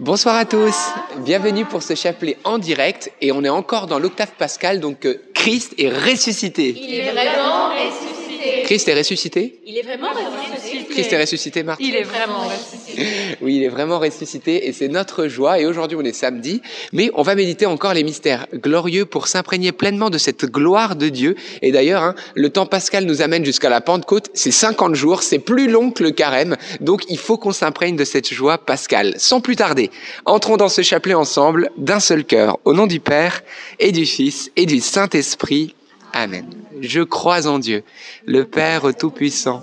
Bonsoir à tous, bienvenue pour ce chapelet en direct et on est encore dans l'octave pascal, donc euh, Christ est ressuscité. Il est vraiment ressuscité. Christ est ressuscité? Il est vraiment ressuscité. Christ est ressuscité, Il est vraiment ressuscité. Oui, il est vraiment ressuscité et c'est notre joie. Et aujourd'hui, on est samedi, mais on va méditer encore les mystères glorieux pour s'imprégner pleinement de cette gloire de Dieu. Et d'ailleurs, hein, le temps pascal nous amène jusqu'à la Pentecôte. C'est 50 jours, c'est plus long que le carême. Donc, il faut qu'on s'imprègne de cette joie pascale. Sans plus tarder, entrons dans ce chapelet ensemble, d'un seul cœur, au nom du Père et du Fils et du Saint-Esprit. Amen. Je crois en Dieu, le Père Tout-Puissant,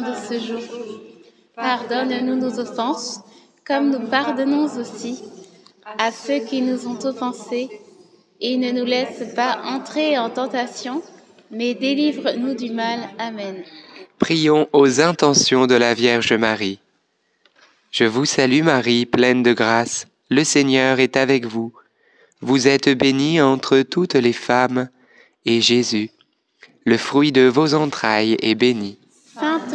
De ce jour. Pardonne-nous nos offenses, comme nous pardonnons aussi à ceux qui nous ont offensés. Et ne nous laisse pas entrer en tentation, mais délivre-nous du mal. Amen. Prions aux intentions de la Vierge Marie. Je vous salue Marie, pleine de grâce, le Seigneur est avec vous. Vous êtes bénie entre toutes les femmes, et Jésus, le fruit de vos entrailles, est béni. Sainte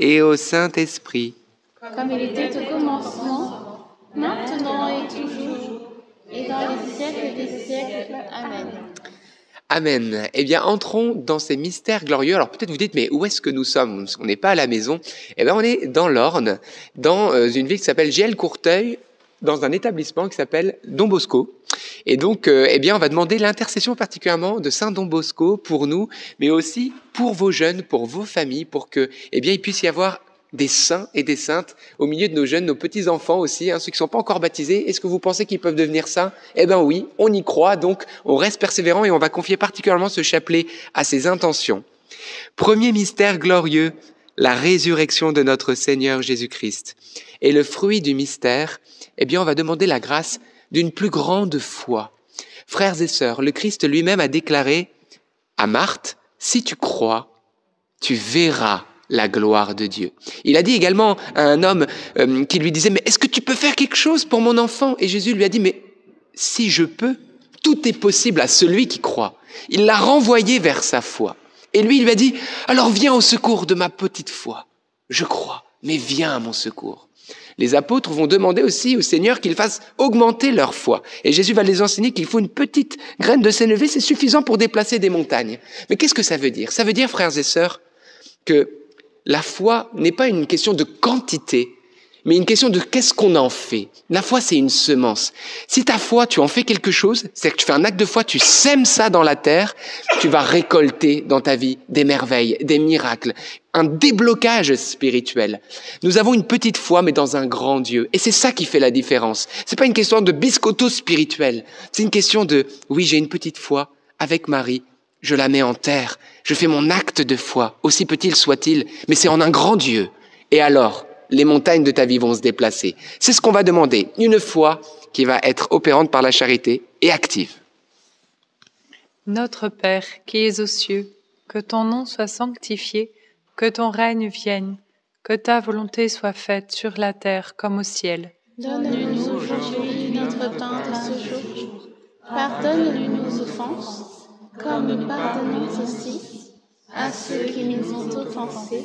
et au Saint-Esprit, comme il était au commencement, maintenant et toujours, et dans les siècles des siècles. Amen. Amen. Eh bien, entrons dans ces mystères glorieux. Alors peut-être vous dites, mais où est-ce que nous sommes? On n'est pas à la maison. Eh bien, on est dans l'Orne, dans euh, une ville qui s'appelle Giel-Courteuil, dans un établissement qui s'appelle Don Bosco. Et donc, euh, eh bien, on va demander l'intercession particulièrement de Saint Don Bosco pour nous, mais aussi pour vos jeunes, pour vos familles, pour que, eh bien, il puisse y avoir des saints et des saintes au milieu de nos jeunes, nos petits-enfants aussi, hein, ceux qui ne sont pas encore baptisés. Est-ce que vous pensez qu'ils peuvent devenir saints? Eh bien oui, on y croit, donc on reste persévérant et on va confier particulièrement ce chapelet à ses intentions. Premier mystère glorieux, la résurrection de notre Seigneur Jésus-Christ. Et le fruit du mystère, eh bien on va demander la grâce d'une plus grande foi. Frères et sœurs, le Christ lui-même a déclaré à Marthe, si tu crois, tu verras la gloire de Dieu. Il a dit également à un homme euh, qui lui disait, mais est-ce que tu peux faire quelque chose pour mon enfant? Et Jésus lui a dit, mais si je peux, tout est possible à celui qui croit. Il l'a renvoyé vers sa foi. Et lui, il lui a dit, alors viens au secours de ma petite foi. Je crois, mais viens à mon secours. Les apôtres vont demander aussi au Seigneur qu'il fasse augmenter leur foi. Et Jésus va les enseigner qu'il faut une petite graine de sénévé, c'est suffisant pour déplacer des montagnes. Mais qu'est-ce que ça veut dire? Ça veut dire, frères et sœurs, que la foi n'est pas une question de quantité, mais une question de qu'est-ce qu'on en fait? La foi, c'est une semence. Si ta foi, tu en fais quelque chose, c'est que tu fais un acte de foi, tu sèmes ça dans la terre, tu vas récolter dans ta vie des merveilles, des miracles, un déblocage spirituel. Nous avons une petite foi, mais dans un grand Dieu. Et c'est ça qui fait la différence. C'est pas une question de biscotto spirituel. C'est une question de, oui, j'ai une petite foi avec Marie. Je la mets en terre. Je fais mon acte de foi, aussi petit soit-il, mais c'est en un grand Dieu. Et alors, les montagnes de ta vie vont se déplacer. C'est ce qu'on va demander. Une foi qui va être opérante par la charité et active. Notre Père qui es aux cieux, que ton nom soit sanctifié, que ton règne vienne, que ta volonté soit faite sur la terre comme au ciel. Donne-nous aujourd'hui notre pain de ce jour. Pardonne-nous nos offenses, comme nous pardonnons aussi à ceux qui nous ont offensés.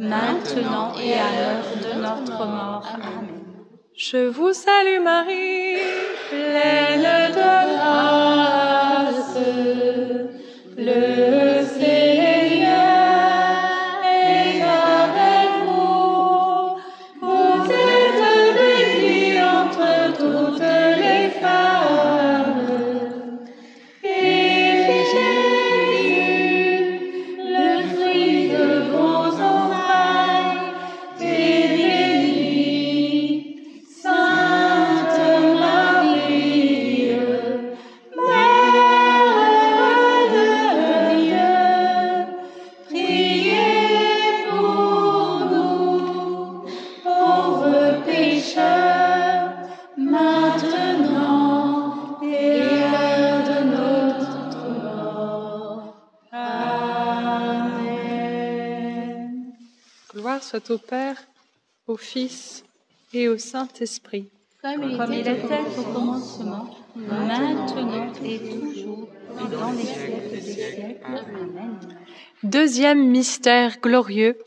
maintenant et à l'heure de notre mort. Amen. Je vous salue Marie, pleine de grâce. Le soit au Père, au Fils et au Saint-Esprit, comme il comme il était était au commencement, maintenant et toujours, et dans les siècles des siècles. Amen. Deuxième mystère glorieux.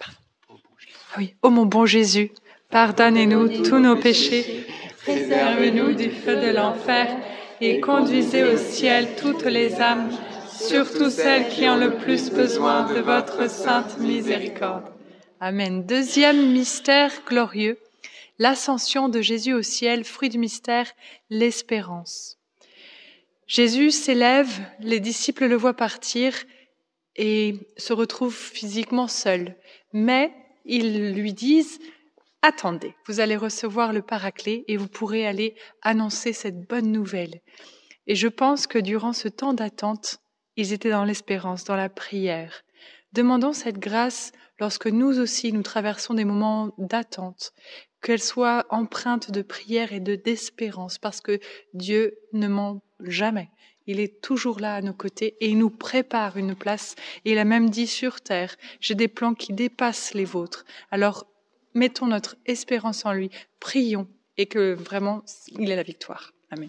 Ah oui, ô mon bon Jésus, pardonnez-nous tous nos péchés, préservez-nous du feu de l'enfer et conduisez au ciel toutes les âmes, surtout celles qui ont le plus besoin de votre sainte miséricorde. Amen. Deuxième mystère glorieux, l'ascension de Jésus au ciel, fruit du mystère, l'espérance. Jésus s'élève, les disciples le voient partir et se retrouvent physiquement seuls. Mais ils lui disent, attendez, vous allez recevoir le paraclet et vous pourrez aller annoncer cette bonne nouvelle. Et je pense que durant ce temps d'attente, ils étaient dans l'espérance, dans la prière. Demandons cette grâce lorsque nous aussi nous traversons des moments d'attente, qu'elle soit empreinte de prière et de d'espérance, parce que Dieu ne ment jamais. Il est toujours là à nos côtés et il nous prépare une place. Il a même dit sur terre, j'ai des plans qui dépassent les vôtres. Alors, mettons notre espérance en lui, prions et que vraiment, il ait la victoire. Amen.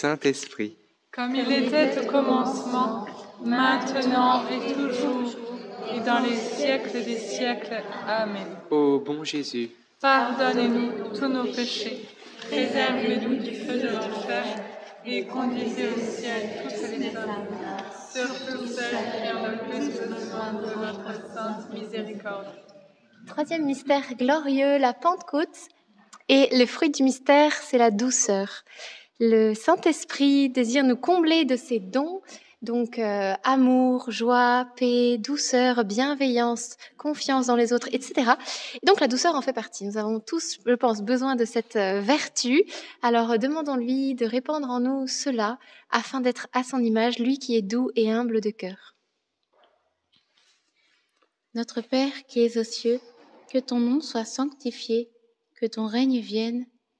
Saint-Esprit. Comme il était au commencement, maintenant et toujours, et dans les siècles des siècles. Amen. Ô bon Jésus, Pardonnez-nous tous nos péchés, préservez-nous du feu de l'enfer, et conduisez au ciel toutes les âmes, surtout celles qui ont le plus besoin de votre sainte miséricorde. Troisième mystère glorieux, la Pentecôte. Et le fruit du mystère, c'est la douceur. Le Saint-Esprit désire nous combler de ses dons, donc euh, amour, joie, paix, douceur, bienveillance, confiance dans les autres, etc. Et donc la douceur en fait partie. Nous avons tous, je pense, besoin de cette euh, vertu. Alors euh, demandons-lui de répandre en nous cela afin d'être à son image, lui qui est doux et humble de cœur. Notre Père qui es aux cieux, que ton nom soit sanctifié, que ton règne vienne,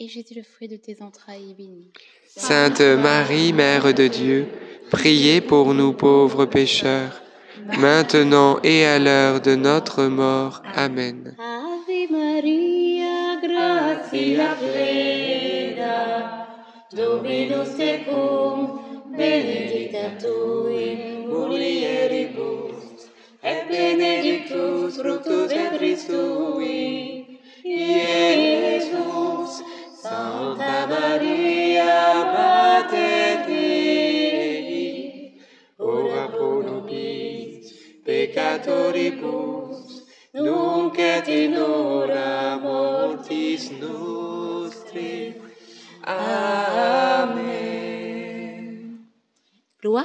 et Jésus, le fruit de tes entrailles, est béni. Sainte Marie, Mère de Dieu, priez pour nous pauvres pécheurs, maintenant et à l'heure de notre mort. Amen. Ave Maria, gratia plena, Dominus tecum, benedicta tu in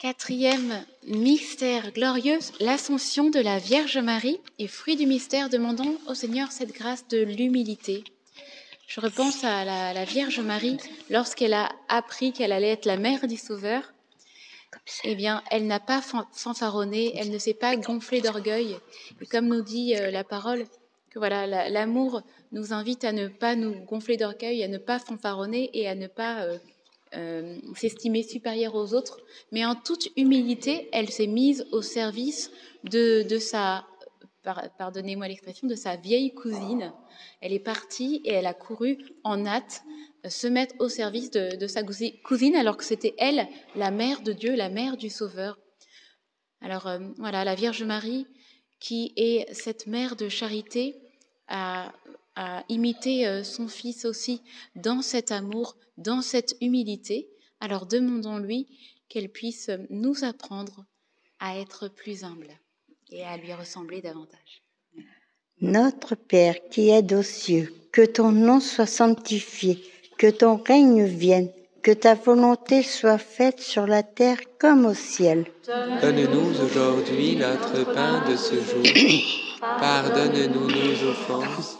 Quatrième mystère glorieux, l'ascension de la Vierge Marie et fruit du mystère, demandons au Seigneur cette grâce de l'humilité. Je repense à la, Vierge Marie lorsqu'elle a appris qu'elle allait être la mère du Sauveur. Eh bien, elle n'a pas fan- fanfaronné, elle ne s'est pas gonflée d'orgueil. Et comme nous dit euh, la parole, que voilà, la- l'amour nous invite à ne pas nous gonfler d'orgueil, à ne pas fanfaronner et à ne pas euh, euh, s'estimer supérieure aux autres, mais en toute humilité, elle s'est mise au service de, de sa, par- pardonnez-moi l'expression, de sa vieille cousine. Elle est partie et elle a couru en hâte se mettre au service de, de sa cousi- cousine, alors que c'était elle, la mère de Dieu, la mère du Sauveur. Alors euh, voilà, la Vierge Marie, qui est cette mère de charité, a, a imité euh, son Fils aussi dans cet amour, dans cette humilité. Alors demandons-lui qu'elle puisse nous apprendre à être plus humbles et à lui ressembler davantage. Notre Père qui es aux cieux, que ton nom soit sanctifié, que ton règne vienne, que ta volonté soit faite sur la terre comme au ciel. Donne-nous aujourd'hui notre pain de ce jour. Pardonne-nous nos offenses,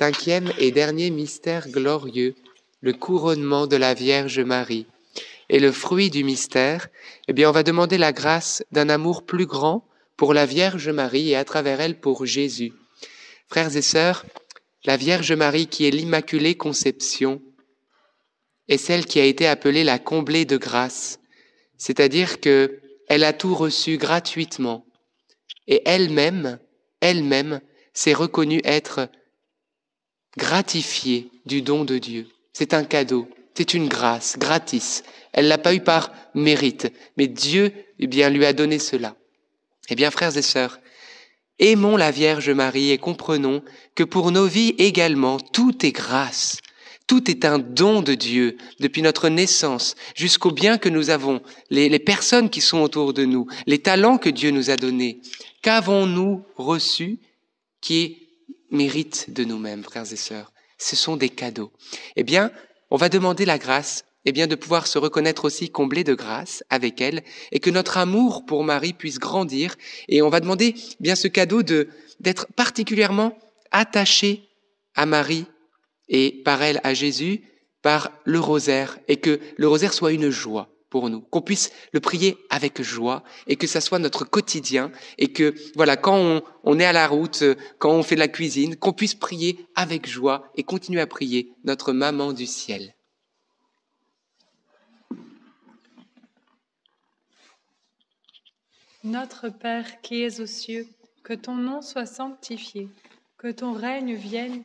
Cinquième et dernier mystère glorieux, le couronnement de la Vierge Marie. Et le fruit du mystère, eh bien, on va demander la grâce d'un amour plus grand pour la Vierge Marie et à travers elle pour Jésus. Frères et sœurs, la Vierge Marie qui est l'Immaculée Conception est celle qui a été appelée la comblée de grâce, c'est-à-dire que elle a tout reçu gratuitement et elle-même, elle-même s'est reconnue être gratifiée du don de Dieu. C'est un cadeau, c'est une grâce, gratis. Elle l'a pas eu par mérite, mais Dieu, eh bien, lui a donné cela. Eh bien, frères et sœurs, aimons la Vierge Marie et comprenons que pour nos vies également, tout est grâce. Tout est un don de Dieu depuis notre naissance jusqu'au bien que nous avons, les, les personnes qui sont autour de nous, les talents que Dieu nous a donnés. Qu'avons-nous reçu qui mérite de nous-mêmes, frères et sœurs Ce sont des cadeaux. Eh bien, on va demander la grâce eh bien, de pouvoir se reconnaître aussi comblé de grâce avec elle et que notre amour pour Marie puisse grandir. Et on va demander eh bien ce cadeau de, d'être particulièrement attaché à Marie et par elle à Jésus, par le rosaire et que le rosaire soit une joie pour nous, qu'on puisse le prier avec joie et que ça soit notre quotidien et que voilà quand on, on est à la route, quand on fait de la cuisine, qu'on puisse prier avec joie et continuer à prier notre maman du ciel. Notre Père qui es aux cieux, que ton nom soit sanctifié, que ton règne vienne,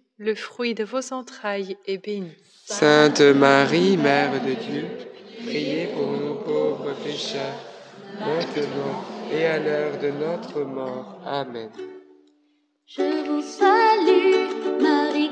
le fruit de vos entrailles, est béni. Sainte Marie, Mère de Dieu, priez pour nous pauvres pécheurs, maintenant et à l'heure de notre mort. Amen. Je vous salue, Marie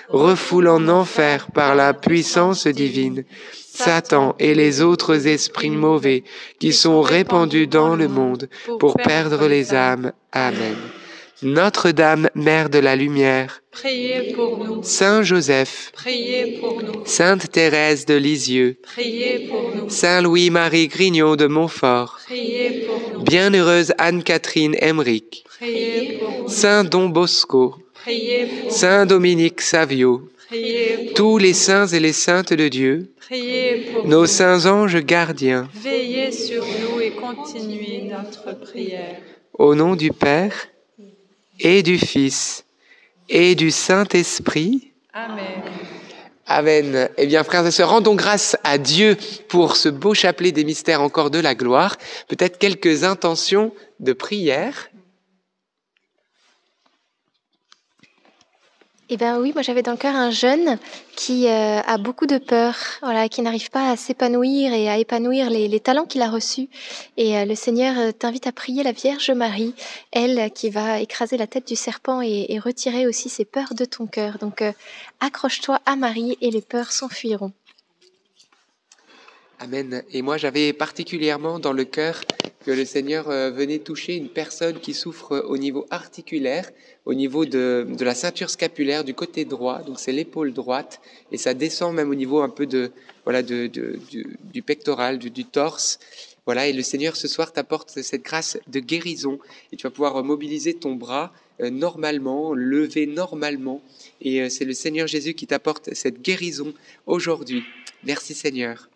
refoule en enfer par la puissance divine Satan et les autres esprits mauvais qui sont répandus dans le monde pour perdre les âmes. Amen. Notre-Dame, Mère de la Lumière, Priez pour nous. Saint Joseph, Priez pour nous. Sainte Thérèse de Lisieux, Priez pour nous. Saint Louis-Marie Grignon de Montfort, Priez pour nous. Bienheureuse Anne-Catherine Emmerich, Priez pour nous. Saint Don Bosco, Priez pour nous. Saint Dominique Savio, Priez pour tous les saints et les saintes de Dieu, Priez pour nos saints anges gardiens, Veillez sur nous et continuez notre prière. au nom du Père et du Fils et du Saint-Esprit. Amen. Amen. Eh bien, frères et sœurs, rendons grâce à Dieu pour ce beau chapelet des mystères encore de la gloire. Peut-être quelques intentions de prière. Eh bien oui, moi j'avais dans le cœur un jeune qui euh, a beaucoup de peur, voilà, qui n'arrive pas à s'épanouir et à épanouir les, talents qu'il a reçus. Et euh, le Seigneur euh, t'invite à prier la Vierge Marie, elle qui va écraser la tête du serpent et, et retirer aussi ses peurs de ton cœur. Donc accroche-toi à Marie et les peurs s'enfuiront. Amen. Et moi, j'avais particulièrement dans le cœur que le Seigneur euh, venait toucher une personne qui souffre au niveau articulaire, au niveau de, de la ceinture scapulaire du côté droit, donc c'est l'épaule droite, et ça descend même au niveau un peu de, voilà, de, du, pectoral, du, du torse. Voilà, et le Seigneur ce soir t'apporte cette grâce de guérison, et tu vas pouvoir mobiliser ton bras euh, normalement, lever normalement, et euh, c'est le Seigneur Jésus qui t'apporte cette guérison aujourd'hui. Merci Seigneur.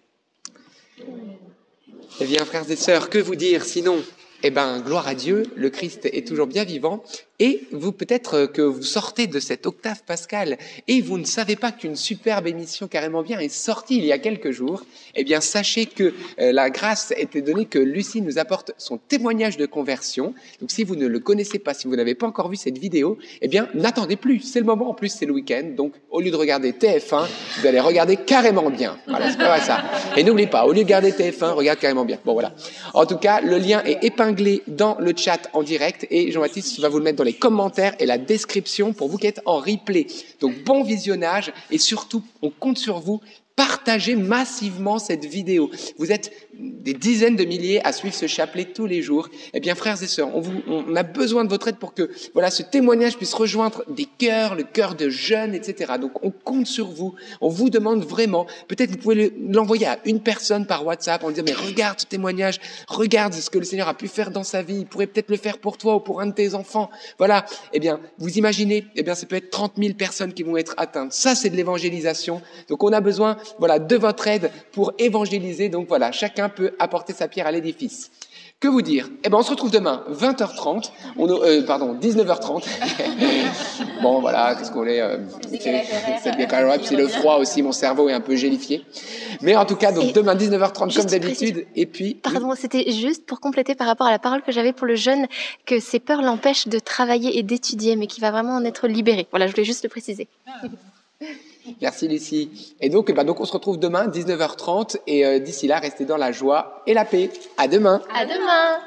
Eh bien, frères et sœurs, que vous dire sinon? Eh bien, gloire à Dieu, le Christ est toujours bien vivant. Et vous, peut-être que vous sortez de cette octave pascale et vous ne savez pas qu'une superbe émission carrément bien est sortie il y a quelques jours. Eh bien, sachez que euh, la grâce était donnée que Lucie nous apporte son témoignage de conversion. Donc, si vous ne le connaissez pas, si vous n'avez pas encore vu cette vidéo, eh bien, n'attendez plus. C'est le moment. En plus, c'est le week-end. Donc, au lieu de regarder TF1, vous allez regarder carrément bien. Voilà, c'est pas ça. Et n'oubliez pas, au lieu de regarder TF1, regarde carrément bien. Bon, voilà. En tout cas, le lien est épinglé dans le chat en direct et Jean-Baptiste va vous le mettre dans les commentaires et la description pour vous qui êtes en replay. Donc, bon visionnage et surtout, on compte sur vous. Partagez massivement cette vidéo. Vous êtes des dizaines de milliers à suivre ce chapelet tous les jours. Eh bien, frères et sœurs, on, vous, on a besoin de votre aide pour que voilà, ce témoignage puisse rejoindre des cœurs, le cœur de jeunes, etc. Donc, on compte sur vous. On vous demande vraiment, peut-être vous pouvez le- l'envoyer à une personne par WhatsApp en disant, mais regarde ce témoignage, regarde ce que le Seigneur a pu faire dans sa vie. Il pourrait peut-être le faire pour toi ou pour un de tes enfants. Voilà. Eh bien, vous imaginez, eh bien, ça peut être 30 000 personnes qui vont être atteintes. Ça, c'est de l'évangélisation. Donc, on a besoin, voilà, de votre aide pour évangéliser. Donc, voilà, chacun peut apporter sa pierre à l'édifice. Que vous dire? Eh ben, on se retrouve demain, 20h30. On, euh, pardon, 19h30. bon, voilà, qu'est-ce qu'on est euh, C'est le froid aussi, mon cerveau est un peu gélifié. Mais en tout cas, donc Et demain, 19h30 comme d'habitude. Et puis, Pardon, c'était juste pour compléter par rapport à la parole que j'avais pour le jeune, que ses peurs l'empêchent de travailler et d'étudier, mais qu'il va vraiment en être libéré. Voilà, je voulais juste le préciser. Merci Lucie. Et donc, eh ben, donc on se retrouve demain, 19h30. Et euh, d'ici là, restez dans la joie et la paix. À demain. À demain.